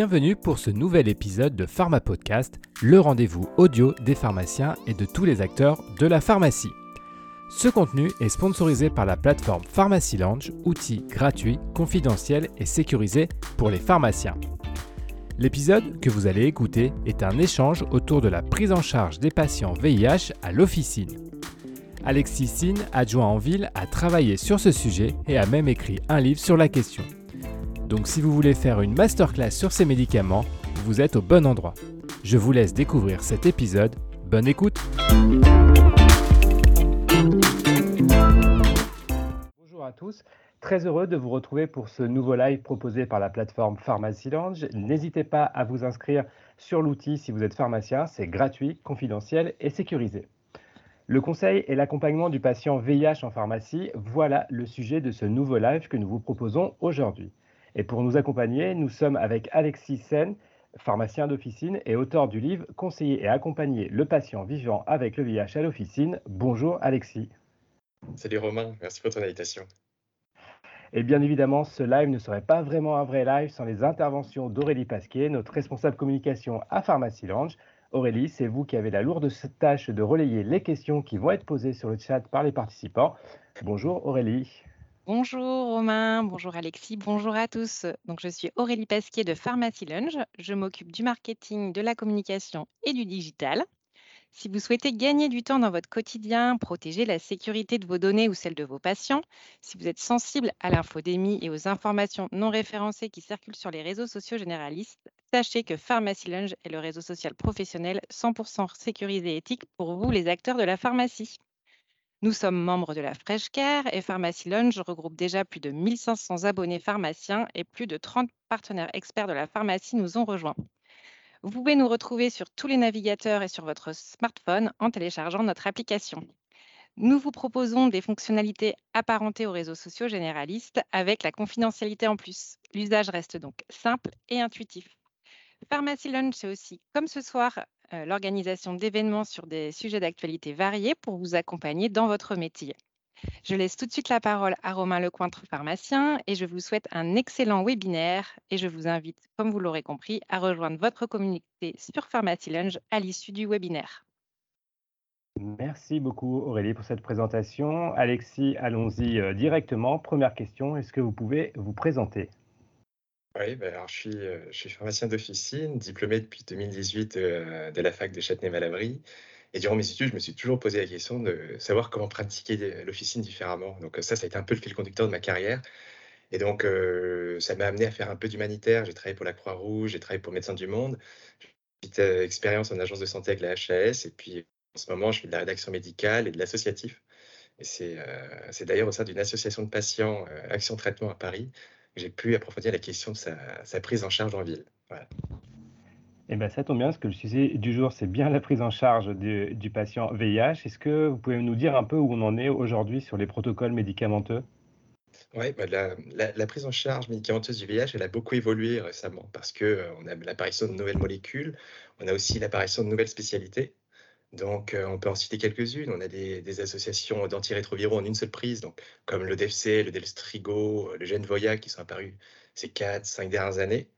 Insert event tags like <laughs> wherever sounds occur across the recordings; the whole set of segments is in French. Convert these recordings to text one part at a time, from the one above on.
Bienvenue pour ce nouvel épisode de Pharma Podcast, le rendez-vous audio des pharmaciens et de tous les acteurs de la pharmacie. Ce contenu est sponsorisé par la plateforme Pharmacy Lounge, outil gratuit, confidentiel et sécurisé pour les pharmaciens. L'épisode que vous allez écouter est un échange autour de la prise en charge des patients VIH à l'officine. Alexis Sin, adjoint en ville, a travaillé sur ce sujet et a même écrit un livre sur la question. Donc si vous voulez faire une masterclass sur ces médicaments, vous êtes au bon endroit. Je vous laisse découvrir cet épisode. Bonne écoute Bonjour à tous, très heureux de vous retrouver pour ce nouveau live proposé par la plateforme Pharmacy Lounge. N'hésitez pas à vous inscrire sur l'outil si vous êtes pharmacien, c'est gratuit, confidentiel et sécurisé. Le conseil et l'accompagnement du patient VIH en pharmacie, voilà le sujet de ce nouveau live que nous vous proposons aujourd'hui. Et pour nous accompagner, nous sommes avec Alexis Sen, pharmacien d'officine et auteur du livre Conseiller et accompagner le patient vivant avec le VIH à l'officine. Bonjour Alexis. Salut Romain, merci pour ton invitation. Et bien évidemment, ce live ne serait pas vraiment un vrai live sans les interventions d'Aurélie Pasquier, notre responsable communication à Pharmacy Lounge. Aurélie, c'est vous qui avez la lourde tâche de relayer les questions qui vont être posées sur le chat par les participants. Bonjour Aurélie. Bonjour Romain, bonjour Alexis, bonjour à tous. Je suis Aurélie Pasquier de Pharmacy Lunge. Je m'occupe du marketing, de la communication et du digital. Si vous souhaitez gagner du temps dans votre quotidien, protéger la sécurité de vos données ou celle de vos patients, si vous êtes sensible à l'infodémie et aux informations non référencées qui circulent sur les réseaux sociaux généralistes, sachez que Pharmacy Lunge est le réseau social professionnel 100% sécurisé et éthique pour vous, les acteurs de la pharmacie. Nous sommes membres de la Fresh Care et Pharmacy Lounge regroupe déjà plus de 1500 abonnés pharmaciens et plus de 30 partenaires experts de la pharmacie nous ont rejoints. Vous pouvez nous retrouver sur tous les navigateurs et sur votre smartphone en téléchargeant notre application. Nous vous proposons des fonctionnalités apparentées aux réseaux sociaux généralistes avec la confidentialité en plus. L'usage reste donc simple et intuitif. Pharmacy Lunch, c'est aussi, comme ce soir, euh, l'organisation d'événements sur des sujets d'actualité variés pour vous accompagner dans votre métier. Je laisse tout de suite la parole à Romain Lecointre, pharmacien, et je vous souhaite un excellent webinaire et je vous invite, comme vous l'aurez compris, à rejoindre votre communauté sur Pharmacy à l'issue du webinaire. Merci beaucoup Aurélie pour cette présentation. Alexis, allons-y euh, directement. Première question, est-ce que vous pouvez vous présenter? Oui, bah, alors je suis, euh, je suis pharmacien d'officine, diplômé depuis 2018 euh, de la fac de Châtenay-Malabry. Et durant mes études, je me suis toujours posé la question de savoir comment pratiquer l'officine différemment. Donc ça, ça a été un peu le fil conducteur de ma carrière. Et donc, euh, ça m'a amené à faire un peu d'humanitaire. J'ai travaillé pour la Croix-Rouge, j'ai travaillé pour Médecins du Monde. Petite expérience en agence de santé avec la HAS. Et puis, en ce moment, je fais de la rédaction médicale et de l'associatif. Et c'est d'ailleurs au sein d'une association de patients, Action Traitement à Paris, j'ai pu approfondir la question de sa, prise en charge en ville. Eh bien, ça tombe bien, parce que le sujet du jour, c'est bien la prise en charge du, patient VIH. Est-ce que vous pouvez nous dire un peu où on en est aujourd'hui sur les protocoles médicamenteux? Oui, bah, la, prise en charge médicamenteuse du VIH, elle a beaucoup évolué récemment parce qu'on euh, a l'apparition de nouvelles molécules, on a aussi l'apparition de nouvelles spécialités. Donc, euh, on peut en citer quelques-unes. On a des, associations d'antirétroviraux en une seule prise, donc, comme le DFC, le Delstrigo, le Genvoya, qui sont apparus ces 4, 5 dernières années.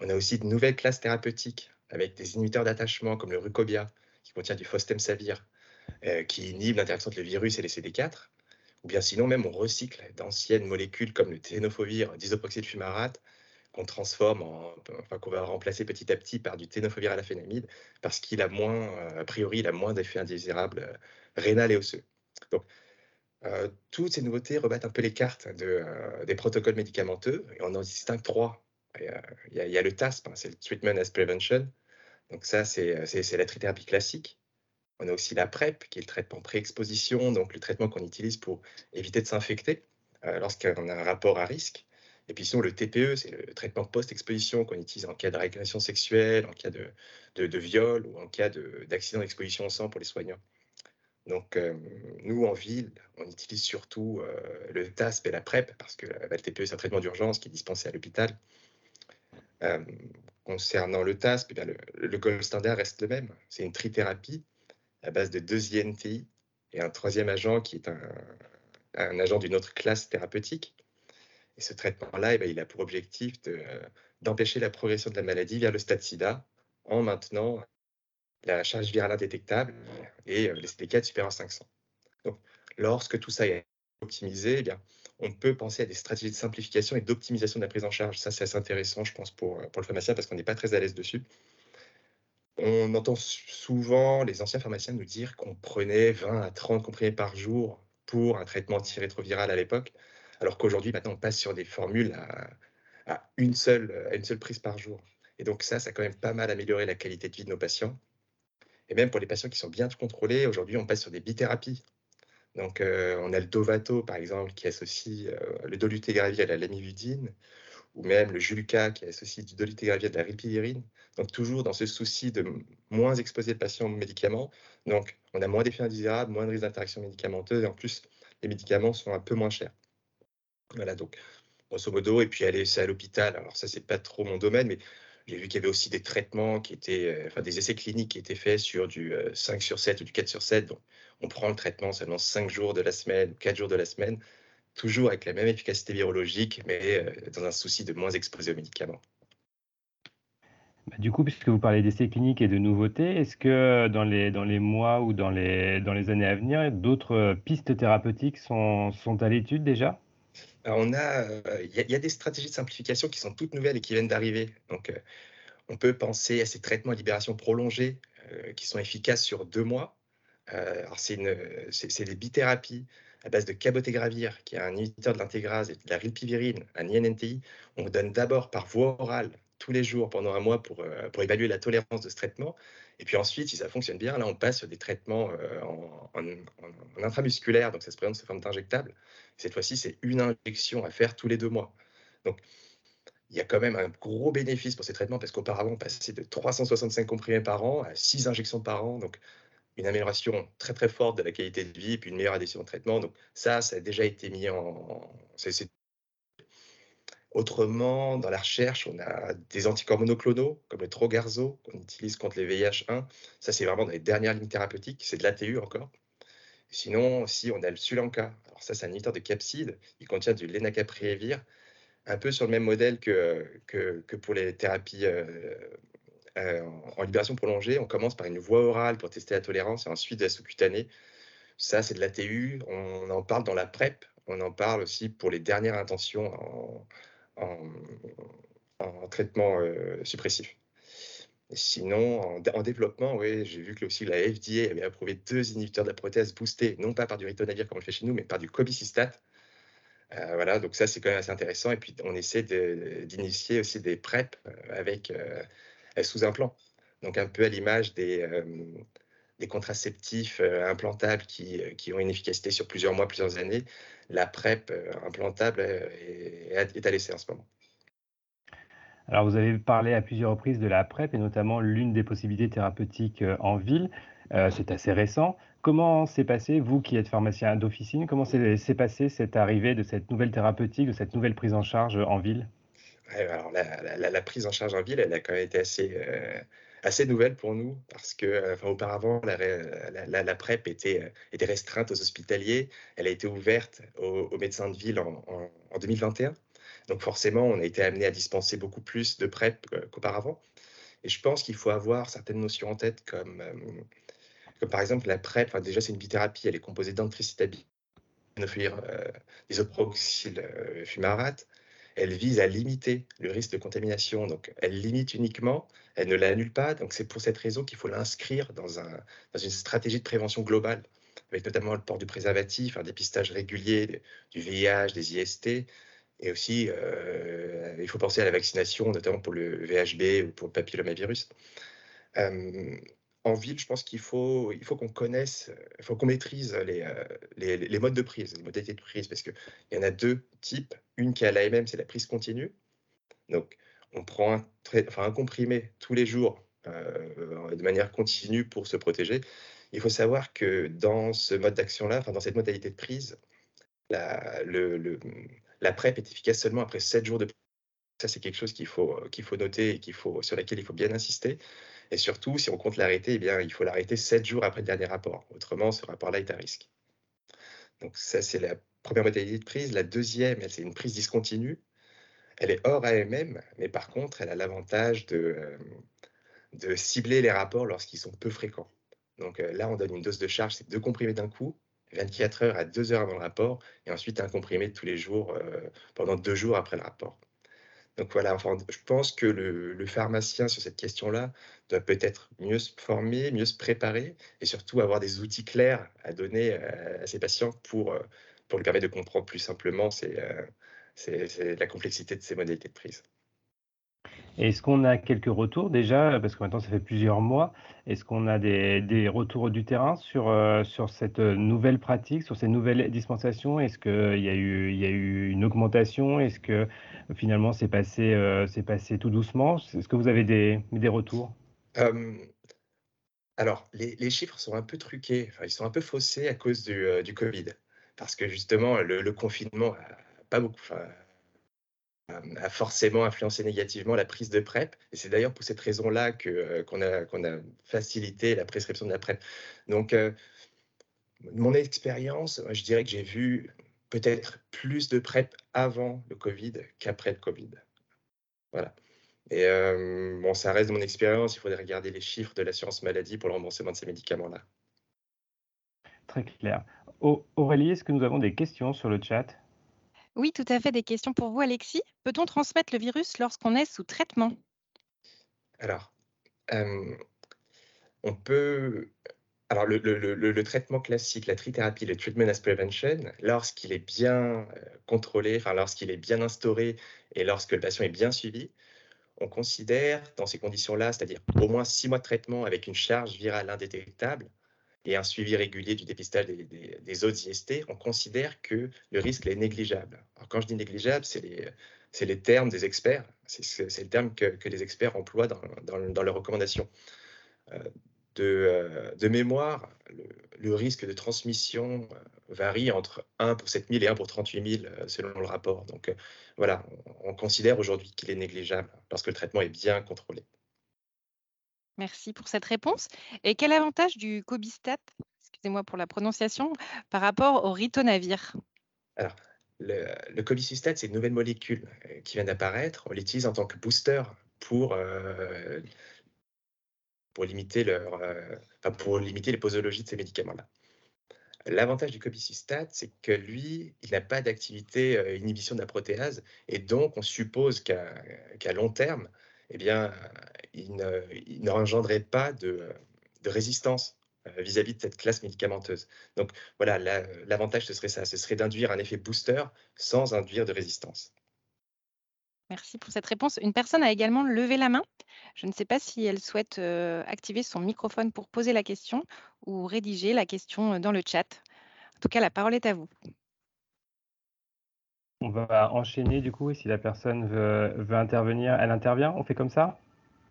On a aussi de nouvelles classes thérapeutiques avec des inhibiteurs d'attachement comme le Rucobia, qui contient du Fostemsavir, euh, qui inhibe l'interaction entre le virus et les CD4. Ou bien sinon, même on recycle d'anciennes molécules comme le ténofovir, disoproxyl fumarate, qu'on transforme, en, enfin, qu'on va remplacer petit à petit par du ténofovir à la phénamide, parce qu'il a moins, euh, a priori, il a moins d'effets indésirables euh, rénal et osseux. Donc, euh, toutes ces nouveautés rebattent un peu les cartes de, des protocoles médicamenteux, et on en distingue trois. Il y, a, le TASP, hein, c'est le Treatment as Prevention. Donc ça, c'est, la trithérapie classique. On a aussi la PrEP, qui est le traitement pré-exposition, donc le traitement qu'on utilise pour éviter de s'infecter lorsqu'on a un rapport à risque. Et puis sinon, le TPE, c'est le traitement post-exposition qu'on utilise en cas de régression sexuelle, en cas de, viol ou en cas d'accident d'exposition au sang pour les soignants. Donc, euh, nous, en ville, on utilise surtout euh, le TASP et la PrEP, parce que bah, le TPE, c'est un traitement d'urgence qui est dispensé à l'hôpital. Euh, concernant le TASP, eh le, le, gold standard reste le même. C'est une trithérapie à base de deux INTI et un troisième agent qui est un agent d'une autre classe thérapeutique. Et ce traitement-là, eh ben, il a pour objectif d'empêcher la progression de la maladie vers le stade sida en maintenant la charge virale indétectable et les CD4 supérieurs à 500. Donc, lorsque tout ça est optimisé, eh bien, on peut penser à des stratégies de simplification et d'optimisation de la prise en charge. Ça, c'est assez intéressant, je pense, pour, pour le pharmacien parce qu'on n'est pas très à l'aise dessus. On entend souvent les anciens pharmaciens nous dire qu'on prenait 20 à 30 comprimés par jour pour un traitement antirétroviral à l'époque, alors qu'aujourd'hui, maintenant, on passe sur des formules à, une seule, à une seule prise par jour. Et donc ça, ça a quand même pas mal amélioré la qualité de vie de nos patients. Et même pour les patients qui sont bien contrôlés, aujourd'hui, on passe sur des bithérapies. Donc, euh, on a le Dovato, par exemple, qui associe euh, le dolutegravir à la lamivudine, ou même le Julca, qui associe du dolutegravir à la ripivyrine. Donc, toujours dans ce souci de moins exposer le patient aux médicaments. Donc, on a moins d'effets indésirables, moins de risques d'interaction médicamenteuse, et en plus, les médicaments sont un peu moins chers. Voilà, donc, grosso modo, et puis aller à l'hôpital. Alors, ça, c'est pas trop mon domaine, mais j'ai vu qu'il y avait aussi des traitements qui étaient, euh, enfin des essais cliniques qui étaient faits sur du 5 euh, sur 7 ou du 4 sur 7. Donc, on prend le traitement seulement 5 jours de la semaine, 4 jours de la semaine, toujours avec la même efficacité virologique, mais euh, dans un souci de moins exposer aux médicaments. Bah, du coup, puisque vous parlez d'essais cliniques et de nouveautés, est-ce que dans les, dans les mois ou dans les, dans les années à venir, d'autres pistes thérapeutiques sont, sont à l'étude déjà? On a, il y, a des stratégies de simplification qui sont toutes nouvelles et qui viennent d'arriver. Donc, on peut penser à ces traitements à libération prolongée qui sont efficaces sur deux mois. alors, c'est des bithérapies à base de cabotégravir, qui est un inhibiteur de l'intégrase, et de la rilpivirine, un INNTI. On donne d'abord par voie orale tous les jours pendant un mois pour, pour évaluer la tolérance de ce traitement. Et puis ensuite, si ça fonctionne bien, là, on passe des traitements en, en, intramusculaire, donc ça se présente sous forme d'injectable. Cette fois-ci, c'est une injection à faire tous les deux mois. Donc, il y a quand même un gros bénéfice pour ces traitements parce qu'auparavant, on passait de 365 comprimés par an à 6 injections par an. Donc, une amélioration très très forte de la qualité de vie et puis une meilleure adhésion au traitement. Donc, ça, ça a déjà été mis en. Autrement, dans la recherche, on a des anticorps monoclonaux comme le Trogarzo qu'on utilise contre les VIH1. Ça, c'est vraiment dans les dernières lignes thérapeutiques. C'est de l'ATU encore. Sinon, si on a le Sulanka, alors ça, c'est un inhibiteur de capside, il contient du lénacapriévir, un peu sur le même modèle que, que, pour les thérapies euh, euh, en libération prolongée. On commence par une voie orale pour tester la tolérance et ensuite de la sous-cutanée. Ça, c'est de l'ATU. On en parle dans la PrEP. On en parle aussi pour les dernières intentions en, en, traitement euh, suppressif sinon, en, développement, oui, j'ai vu que aussi la FDA avait approuvé deux inhibiteurs de la prothèse boostés, non pas par du ritonavir comme on le fait chez nous, mais par du cobicistat. Euh, voilà, donc ça c'est quand même assez intéressant. Et puis on essaie d'initier aussi des PrEP avec euh, sous implant. Donc un peu à l'image des, des contraceptifs implantables qui, qui, ont une efficacité sur plusieurs mois, plusieurs années. La PrEP implantable est, est à l'essai en ce moment. Alors, vous avez parlé à plusieurs reprises de la PrEP et notamment l'une des possibilités thérapeutiques euh, en ville. Euh, c'est assez récent. Comment s'est passé, vous qui êtes pharmacien d'officine, comment s'est passé cette arrivée de cette nouvelle thérapeutique, de cette nouvelle prise en charge en ville? Alors la, prise en charge en ville, elle a quand même été assez, euh, assez nouvelle pour nous parce que enfin, auparavant, la, PrEP était, était restreinte aux hospitaliers. Elle a été ouverte aux, médecins de ville en, en 2021. Donc forcément, on a été amené à dispenser beaucoup plus de PrEP qu'auparavant. Et je pense qu'il faut avoir certaines notions en tête, comme, euh, comme par exemple la PrEP. déjà, c'est une bithérapie, elle est composée d'antricitabine, euh, isoproxyl euh, fumarate. Elle vise à limiter le risque de contamination. Donc, elle limite uniquement, elle ne l'annule pas. Donc, c'est pour cette raison qu'il faut l'inscrire dans, un, dans une stratégie de prévention globale, avec notamment le port du préservatif, un dépistage régulier du VIH, des IST, et aussi, euh, il faut penser à la vaccination, notamment pour le VHB ou pour le papillomavirus. Euh, en ville, je pense qu'il faut, qu'on connaisse, faut qu'on maîtrise les, euh, les, modes de prise, les modalités de prise, parce qu'il y en a deux types. Une qui est à l'AMM, c'est la prise continue. Donc, on prend un, comprimé tous les jours de manière continue pour se protéger. Il faut savoir que dans ce mode d'action-là, dans cette modalité de prise, la, PrEP est efficace seulement après 7 jours de ça, c'est quelque chose qu'il faut, euh, noter et sur laquelle il faut bien insister. Et surtout, si on compte l'arrêter, eh bien, il faut l'arrêter 7 jours après le dernier rapport. Autrement, ce rapport-là est à risque. Donc ça, c'est la première modalité de prise. La deuxième, c'est une prise discontinue. Elle est hors AMM, mais par contre, elle a l'avantage de, de cibler les rapports lorsqu'ils sont peu fréquents. Donc là, on donne une dose de charge, c'est deux comprimés d'un coup, 24 heures à 2 heures avant le rapport, et ensuite un comprimé tous les jours pendant deux jours après le rapport. Donc voilà, enfin, je pense que le, pharmacien sur cette question-là doit peut-être mieux se former, mieux se préparer et surtout avoir des outils clairs à donner à, ses patients pour, pour lui permettre de comprendre plus simplement c'est, la complexité de ces modalités de prise. Est-ce qu'on a quelques retours déjà, parce que maintenant ça fait plusieurs mois, est-ce qu'on a des, retours du terrain sur, euh, sur cette nouvelle pratique, sur ces nouvelles dispensations? Est-ce qu'il y, a eu, une augmentation? Est-ce que finalement c'est passé, euh, tout doucement? Est-ce que vous avez des, retours? Alors, les, chiffres sont un peu truqués, enfin, ils sont un peu faussés à cause du, euh, Covid, parce que justement le, confinement a pas beaucoup, a forcément influencé négativement la prise de PrEP. Et c'est d'ailleurs pour cette raison-là euh, qu'on a, qu'on a facilité la prescription de la PrEP. Donc, euh, mon expérience, je dirais que j'ai vu peut-être plus de PrEP avant le Covid qu'après le Covid. Voilà. Et euh, bon, ça reste de mon expérience. Il faudrait regarder les chiffres de l'assurance maladie pour le remboursement de ces médicaments-là. Très clair. Aurélie, est-ce que nous avons des questions sur le chat? Oui, tout à fait. Des questions pour vous, Alexis. Peut-on transmettre le virus lorsqu'on est sous traitement? Alors, on peut. Alors, le, traitement classique, la trithérapie, le treatment as prevention, lorsqu'il est bien contrôlé, enfin, lorsqu'il est bien instauré et lorsque le patient est bien suivi, on considère dans ces conditions-là, c'est-à-dire au moins six mois de traitement avec une charge virale indétectable, et un suivi régulier du dépistage des, autres IST, on considère que le risque est négligeable. Alors, quand je dis négligeable, c'est les, les, termes des experts, c'est le terme que, que, les experts emploient dans, dans, leurs recommandations. Euh, de, euh, de, mémoire, le, risque de transmission euh, varie entre 1 pour 7 000 et 1 pour 38 000 selon le rapport. Donc voilà, on considère aujourd'hui qu'il est négligeable parce que le traitement est bien contrôlé. Merci pour cette réponse. Et quel avantage du Cobistat, excusez-moi pour la prononciation, par rapport au ritonavir? Alors, le, le c'est une nouvelle molécule euh, qui vient d'apparaître. On l'utilise en tant que booster pour, euh, pour, limiter leur, euh, limiter les posologies de ces médicaments-là. L'avantage du cobicistat, c'est que lui, il n'a pas d'activité inhibition de la protéase, et donc on suppose qu'à long terme, eh bien, il n'engendrait pas de, résistance euh, vis-à-vis de cette classe médicamenteuse. Donc voilà, l'avantage, ce serait ça, ce serait d'induire un effet booster sans induire de résistance. Merci pour cette réponse. Une personne a également levé la main. Je ne sais pas si elle souhaite euh, activer son microphone pour poser la question ou rédiger la question euh, dans le chat. En tout cas, la parole est à vous. On va enchaîner du coup, et si la personne veut, intervenir, elle intervient. On fait comme ça?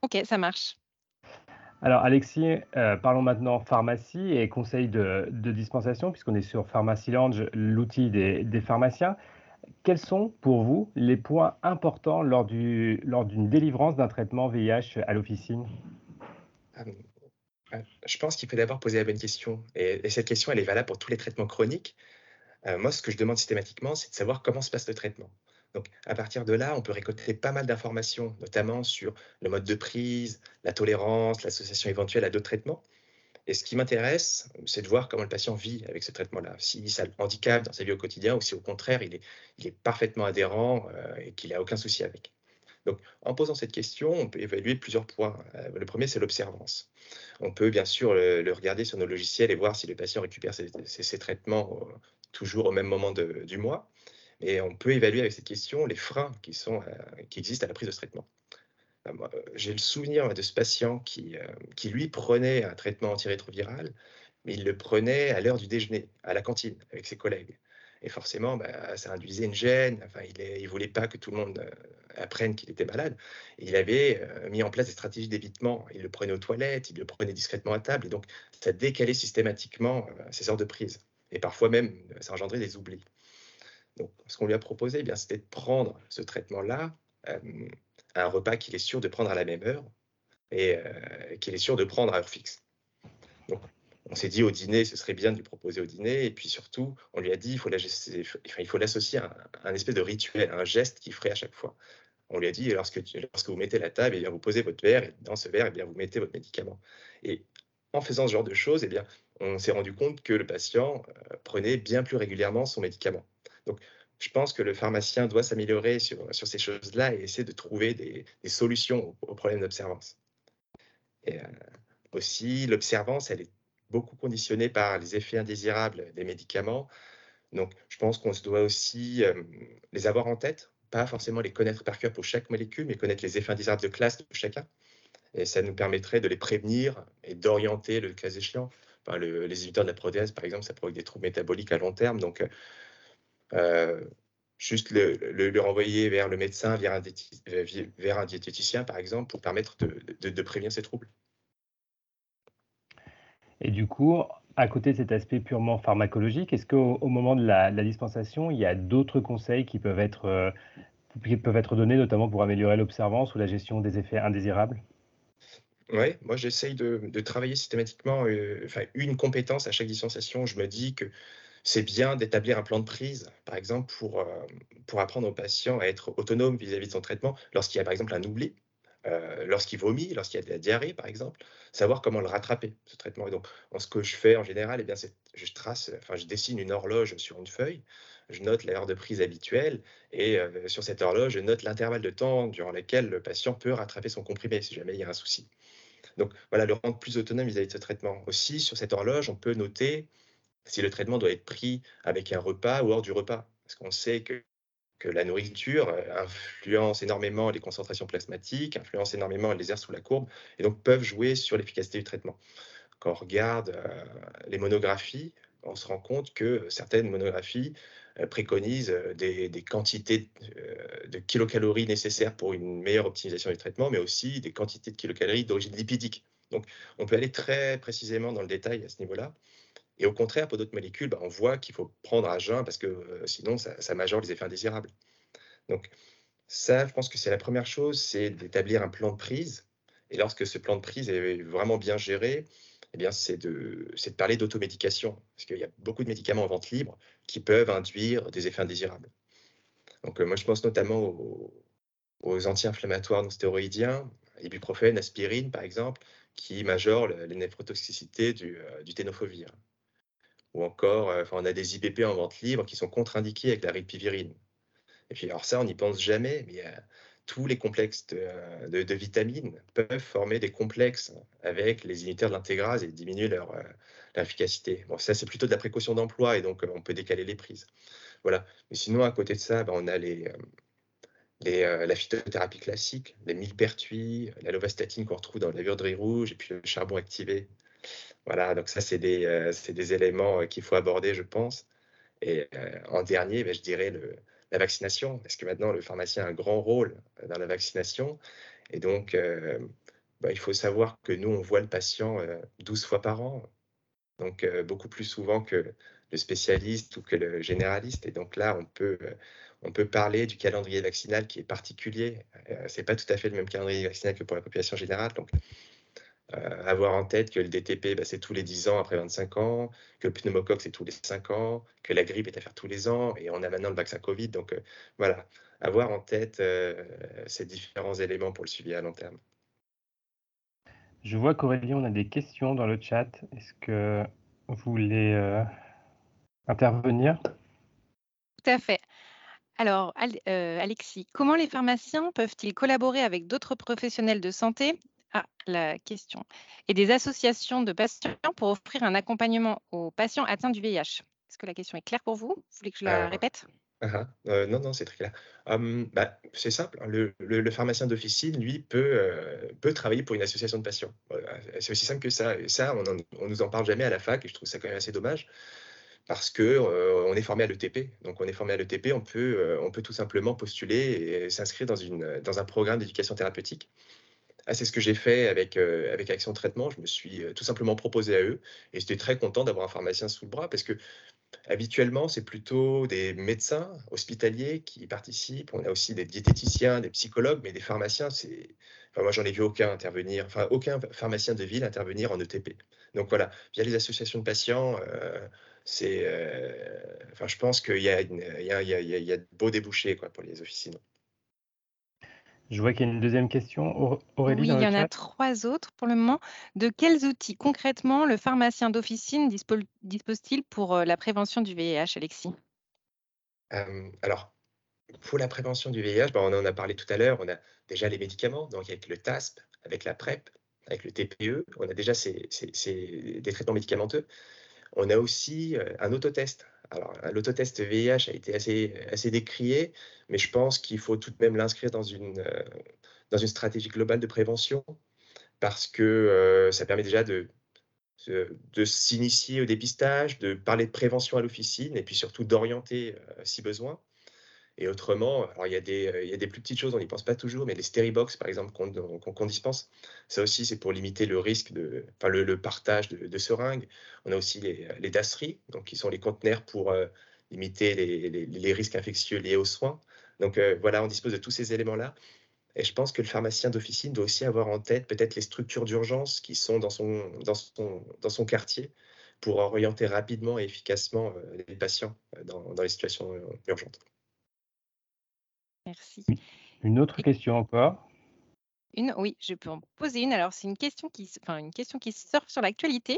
Ok, ça marche. Alors Alexis, euh, parlons maintenant pharmacie et conseils de, dispensation, puisqu'on est sur Pharmacy Lounge, l'outil des, pharmaciens. Quels sont pour vous les points importants lors d'une lors délivrance d'un traitement VIH à l'officine? Euh, euh, Je pense qu'il faut d'abord poser la bonne question. et, cette question, elle est valable pour tous les traitements chroniques. Euh, moi, ce que je demande systématiquement, c'est de savoir comment se passe le traitement. Donc, à partir de là, on peut récolter pas mal d'informations, notamment sur le mode de prise, la tolérance, l'association éventuelle à d'autres traitements. Et ce qui m'intéresse, c'est de voir comment le patient vit avec ce traitement-là. Si ça le handicap dans sa vie au quotidien ou si au contraire, il est, parfaitement adhérent euh, et qu'il n'a aucun souci avec. Donc, en posant cette question, on peut évaluer plusieurs points. Euh, le premier, c'est l'observance. On peut bien sûr le, regarder sur nos logiciels et voir si le patient récupère ses traitements toujours au même moment du mois. Et on peut évaluer avec cette question les freins qui, sont, euh, qui existent à la prise de ce traitement. Euh, j'ai le souvenir de ce patient qui, euh, qui, lui, prenait un traitement antirétroviral, mais il le prenait à l'heure du déjeuner, à la cantine, avec ses collègues. Et forcément, bah, ça induisait une gêne. Enfin, il ne voulait pas que tout le monde apprenne qu'il était malade. il avait mis en place des stratégies d'évitement. Il le prenait aux toilettes, il le prenait discrètement à table. Et donc, ça décalait systématiquement ses heures de prise et parfois même ça engendrait des oublis. Donc, ce qu'on lui a proposé, eh bien, c'était de prendre ce traitement-là, euh, un repas qu'il est sûr de prendre à la même heure et euh, qu'il est sûr de prendre à heure fixe. Donc, on s'est dit au dîner, ce serait bien de lui proposer au dîner. Et puis surtout, on lui a dit, il faut l'associer à un, espèce de rituel, un geste qu'il ferait à chaque fois. On lui a dit, lorsque, lorsque vous mettez la table, eh bien, vous posez votre verre, et dans ce verre, eh bien, vous mettez votre médicament. Et en faisant ce genre de choses, eh bien, on s'est rendu compte que le patient euh, prenait bien plus régulièrement son médicament. Donc, je pense que le pharmacien doit s'améliorer sur, ces choses-là et essayer de trouver des, solutions aux, problèmes d'observance. Euh, aussi, l'observance, elle est beaucoup conditionnée par les effets indésirables des médicaments. Donc, je pense qu'on doit aussi euh, les avoir en tête, pas forcément les connaître par cœur pour chaque molécule, mais connaître les effets indésirables de classe de chacun. Et ça nous permettrait de les prévenir et d'orienter le cas échéant. Les inhibiteurs de la protéase, par exemple, ça provoque des troubles métaboliques à long terme. Donc, euh, juste le, renvoyer vers le médecin, vers un, diététicien, par exemple, pour permettre de, de prévenir ces troubles. Et du coup, à côté de cet aspect purement pharmacologique, est-ce qu'au au moment de la, dispensation, il y a d'autres conseils qui peuvent être, euh, qui peuvent être donnés, notamment pour améliorer l'observance ou la gestion des effets indésirables? Oui, moi j'essaye de, travailler systématiquement euh, une compétence à chaque dispensation. Je me dis que c'est bien d'établir un plan de prise, par exemple, pour, euh, pour apprendre au patient à être autonome vis-à-vis de son traitement lorsqu'il y a par exemple un oubli. lorsqu'il vomit, lorsqu'il y a de la diarrhée, par exemple, savoir comment le rattraper, ce traitement. Donc, ce que je fais en général, eh bien, je trace, enfin, je dessine une horloge sur une feuille, je note l'heure de prise habituelle, et sur cette horloge, je note l'intervalle de temps durant lequel le patient peut rattraper son comprimé si jamais il y a un souci. Donc, voilà, le rendre plus autonome vis-à-vis de ce traitement. Aussi, sur cette horloge, on peut noter si le traitement doit être pris avec un repas ou hors du repas. Parce qu'on sait que la nourriture euh, influence énormément les concentrations plasmatiques, influence énormément les airs sous la courbe, et donc peuvent jouer sur l'efficacité du traitement. Quand on regarde euh, les monographies, on se rend compte que certaines monographies euh, préconisent des, quantités de kilocalories nécessaires pour une meilleure optimisation du traitement, mais aussi des quantités de kilocalories d'origine lipidique. Donc, on peut aller très précisément dans le détail à ce niveau-là. Et au contraire, pour d'autres molécules, bah, on voit qu'il faut prendre à jeun parce que euh, sinon, ça, ça, majore les effets indésirables. Donc, ça, je pense que c'est la première chose, c'est d'établir un plan de prise. Et lorsque ce plan de prise est vraiment bien géré, eh bien, c'est de, parler d'automédication. Parce qu'il y a beaucoup de médicaments en vente libre qui peuvent induire des effets indésirables. Donc, euh, moi, je pense notamment aux, anti-inflammatoires non stéroïdiens, ibuprofène, aspirine, par exemple, qui majorent les néphrotoxicités du, euh, ténofovir ou encore, euh, on a des IPP en vente libre qui sont contre-indiqués avec la ripivirine. Et puis, alors ça, on n'y pense jamais, mais euh, tous les complexes euh, de, vitamines peuvent former des complexes avec les inhibiteurs de l'intégrase et diminuer leur, efficacité. Bon, ça, c'est plutôt de la précaution d'emploi et donc on peut décaler les prises. Voilà. Mais sinon, à côté de ça, ben, on a la phytothérapie classique, les millepertuis, la lovastatine qu'on retrouve dans la verderie rouge et puis le charbon activé. Voilà, donc ça, c'est des, euh, éléments euh, qu'il faut aborder, je pense. Et euh, en dernier, ben, je dirais le, la vaccination, parce que maintenant, le pharmacien a un grand rôle dans la vaccination. Et donc, ben, il faut savoir que nous, on voit le patient 12 fois par an, donc beaucoup plus souvent que le spécialiste ou que le généraliste. Et donc là, on peut, on peut parler du calendrier vaccinal qui est particulier. Ce n'est pas tout à fait le même calendrier vaccinal que pour la population générale. Donc, euh, avoir en tête que le DTP, bah, c'est tous les 10 ans après 25 ans, que le pneumocoque, c'est tous les 5 ans, que la grippe est à faire tous les ans, et on a maintenant le vaccin Covid. Donc euh, voilà, avoir en tête euh, ces différents éléments pour le suivi à long terme. Je vois qu'Aurélie, on a des questions dans le chat. Est-ce que vous voulez intervenir? Tout à fait. Alors, Alexis, comment les pharmaciens peuvent-ils collaborer avec d'autres professionnels de santé ah, la question. Et des associations de patients pour offrir un accompagnement aux patients atteints du VIH. Est-ce que la question est claire pour vous? Vous voulez que je la répète? ah, euh, non, non, c'est très clair. Bah, c'est simple. Hein, le, pharmacien d'officine, lui, peut, euh, peut travailler pour une association de patients. c'est aussi simple que ça. Et ça, on, ne nous en parle jamais à la fac, et je trouve ça quand même assez dommage, parce que euh, on est formé à l'ETP. Donc, on est formé à l'ETP, on peut, on peut tout simplement postuler et s'inscrire dans, une, dans un programme d'éducation thérapeutique. Ah, c'est ce que j'ai fait avec, euh, avec Action Traitement. Je me suis euh, tout simplement proposé à eux et j'étais très content d'avoir un pharmacien sous le bras parce que Habituellement, c'est plutôt des médecins hospitaliers qui participent. On a aussi des diététiciens, des psychologues, mais des pharmaciens, c'est. Moi, j'en ai vu aucun intervenir, enfin, aucun pharmacien de ville intervenir en ETP. Donc voilà, via les associations de patients, euh, c'est. Enfin, je pense qu'il y, y, y a de beaux débouchés quoi, pour les officines. Je vois qu'il y a une deuxième question. Aurélie, Oui, il y en a trois autres pour le moment. De quels outils concrètement le pharmacien d'officine dispose-t-il pour euh, la prévention du VIH, Alexis? Alors, pour la prévention du VIH, ben, on en a parlé tout à l'heure, on a déjà les médicaments, donc avec le TASP, avec la PrEP, avec le TPE, on a déjà ces, des traitements médicamenteux. On a aussi euh, un autotest. Alors, l'autotest VIH a été assez, décrié, mais je pense qu'il faut tout de même l'inscrire dans une, euh, stratégie globale de prévention parce que euh, ça permet déjà de, de, s'initier au dépistage, de parler de prévention à l'officine et puis surtout d'orienter euh, si besoin. Et autrement, alors il y, a des, il y a des plus petites choses, on n'y pense pas toujours, mais les Steribox, par exemple, qu'on dispense, ça aussi, c'est pour limiter le risque de, enfin, le, partage de, seringues. On a aussi les, les DASRI, donc qui sont les conteneurs pour euh, limiter les, les, risques infectieux liés aux soins. Donc euh, voilà, on dispose de tous ces éléments-là. Et je pense que le pharmacien d'officine doit aussi avoir en tête peut-être les structures d'urgence qui sont dans son, quartier pour orienter rapidement et efficacement euh, les patients dans les situations urgentes. Merci. Une autre question encore? Une, oui, je peux en poser une. Alors, c'est une question qui, enfin, une question qui sort sur l'actualité.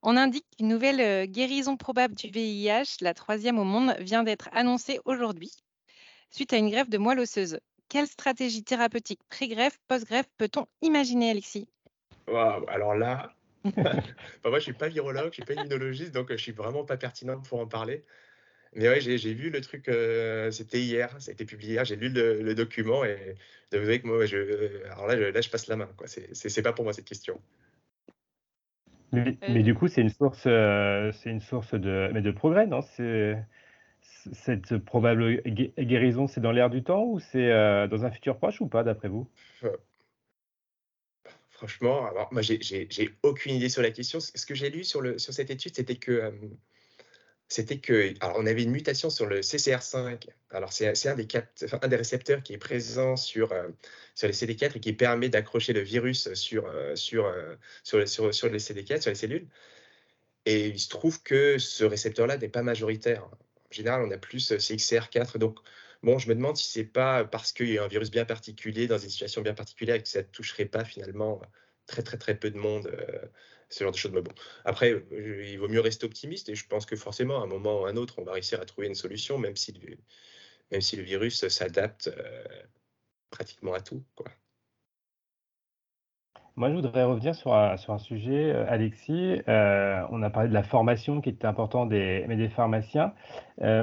On indique qu'une nouvelle euh, guérison probable du VIH, la troisième au monde, vient d'être annoncée aujourd'hui, suite à une greffe de moelle osseuse. Quelle stratégie thérapeutique pré-greffe, post-greffe peut-on imaginer, Alexis? Alors là, <laughs> moi je ne suis pas virologue, je ne suis pas immunologiste, donc je ne suis vraiment pas pertinent pour en parler. Mais ouais, j'ai vu le truc, euh, c'était hier, ça a été publié hier, j'ai lu le, document et vous savez que moi, je, alors là, je, là, je passe la main. C'est pas pour moi cette question. Mais, euh. du coup, c'est une source, euh, c'est une source de, mais de progrès, non? Cette probable guérison, c'est dans l'air du temps ou c'est dans un futur proche ou pas, d'après vous? Franchement, alors moi, j'ai aucune idée sur la question. Ce que j'ai lu sur, le, sur cette étude, c'était que c'était que, alors on avait une mutation sur le CCR5. Alors c'est un des, un des récepteurs qui est présent sur, euh, sur les CD4 et qui permet d'accrocher le virus sur, euh, sur, euh, sur, sur, sur, les CD4, sur les cellules. Et il se trouve que ce récepteur-là n'est pas majoritaire. En général, on a plus CXCR4. Donc, bon, je me demande si c'est pas parce qu'il y a un virus bien particulier dans une situation bien particulière et que ça ne toucherait pas finalement très très très peu de monde ce genre de choses. Mais bon, après, euh, il vaut mieux rester optimiste et je pense que forcément, à un moment ou à un autre, on va réussir à trouver une solution, même si le, même si le virus s'adapte euh, pratiquement à tout. Quoi. Moi, je voudrais revenir sur un, sujet, euh, Alexis. on a parlé de la formation qui était importante des, mais des pharmaciens.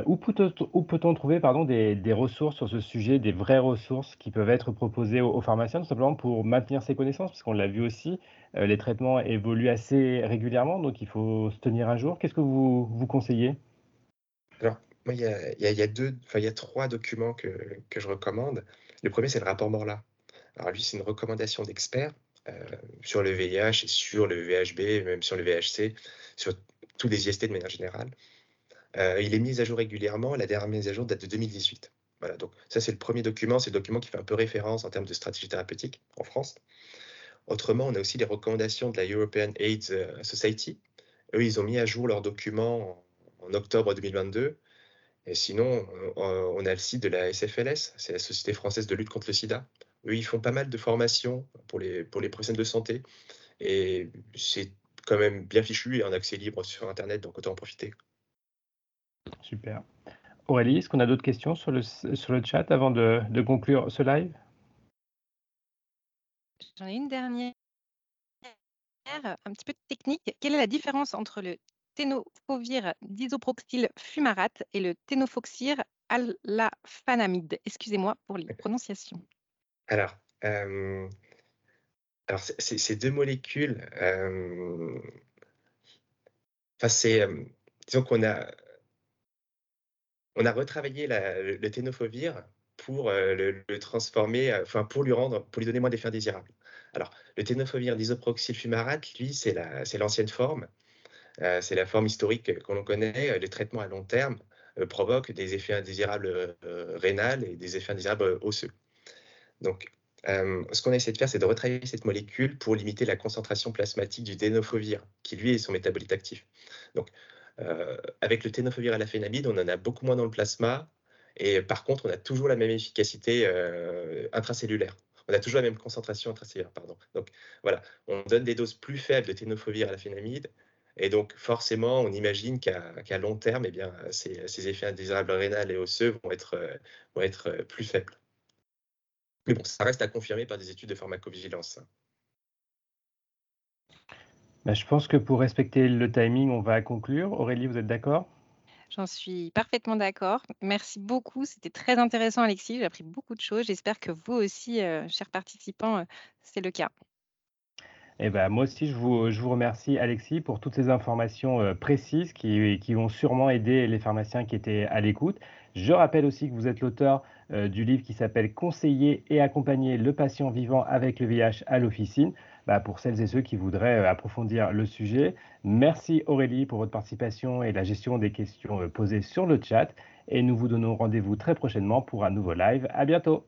où peut-on peut trouver pardon, des, ressources sur ce sujet, des vraies ressources qui peuvent être proposées aux, pharmaciens, tout simplement pour maintenir ses connaissances, parce qu'on l'a vu aussi, euh, les traitements évoluent assez régulièrement, donc il faut se tenir un jour. Qu'est-ce que vous, vous conseillez? Alors, il y a, deux, y a trois documents que, que je recommande. Le premier, c'est le rapport Morla. Alors, lui, c'est une recommandation d'experts euh, sur le VIH et sur le VHB, même sur le VHC, sur tous les IST de manière générale. Euh, il est mis à jour régulièrement. La dernière mise à jour date de 2018. Voilà, donc ça, c'est le premier document. C'est le document qui fait un peu référence en termes de stratégie thérapeutique en France. Autrement, on a aussi les recommandations de la European AIDS euh, Society. Eux, ils ont mis à jour leurs documents en, octobre 2022. Et sinon, on a le site de la SFLS, c'est la Société française de lutte contre le sida. Eux, ils font pas mal de formations pour les, pour les professionnels de santé. Et c'est quand même bien fichu et en accès libre sur Internet, donc autant en profiter. Super. Aurélie, est-ce qu'on a d'autres questions sur le, sur le chat avant de, de conclure ce live? J'en ai une dernière, un petit peu technique. Quelle est la différence entre le ténofovir disoproxyl fumarate et le ténofoxir alafenamide? Excusez-moi pour les <laughs> prononciations. Alors, ces deux molécules, c'est, disons qu'on a, on a retravaillé le, le ténofovir pour le, transformer, enfin pour lui rendre, pour lui donner moins d'effets indésirables. Alors, le ténofovir disoproxyl fumarate, lui, c'est l'ancienne forme. c'est la forme historique que l'on connaît. Les traitements à long terme provoquent des effets indésirables rénales et des effets indésirables osseux. Donc, ce qu'on essaie de faire, c'est de retravailler cette molécule pour limiter la concentration plasmatique du ténofovir, qui lui est son métabolite actif. Donc, avec le ténofovir à la phénamide, on en a beaucoup moins dans le plasma, et par contre, on a toujours la même efficacité intracellulaire. On a toujours la même concentration intracellulaire, pardon. Donc voilà, on donne des doses plus faibles de ténofovir à la phénamide, et donc forcément, on imagine qu'à long terme, eh bien, ces, effets indésirables rénales et osseux vont être, vont être plus faibles. Mais bon, ça reste à confirmer par des études de pharmacovigilance. Bah, je pense que pour respecter le timing, on va conclure. Aurélie, vous êtes d'accord? J'en suis parfaitement d'accord. Merci beaucoup. C'était très intéressant, Alexis. J'ai appris beaucoup de choses. J'espère que vous aussi, euh, chers participants, euh, c'est le cas. Eh ben, moi aussi, je vous, je vous remercie, Alexis, pour toutes ces informations euh, précises qui, qui vont sûrement aider les pharmaciens qui étaient à l'écoute. Je rappelle aussi que vous êtes l'auteur du livre qui s'appelle Conseiller et accompagner le patient vivant avec le VIH à l'officine. Bah, pour celles et ceux qui voudraient euh, approfondir le sujet. Merci Aurélie pour votre participation et la gestion des questions euh, posées sur le chat. Et nous vous donnons rendez-vous très prochainement pour un nouveau live. À bientôt.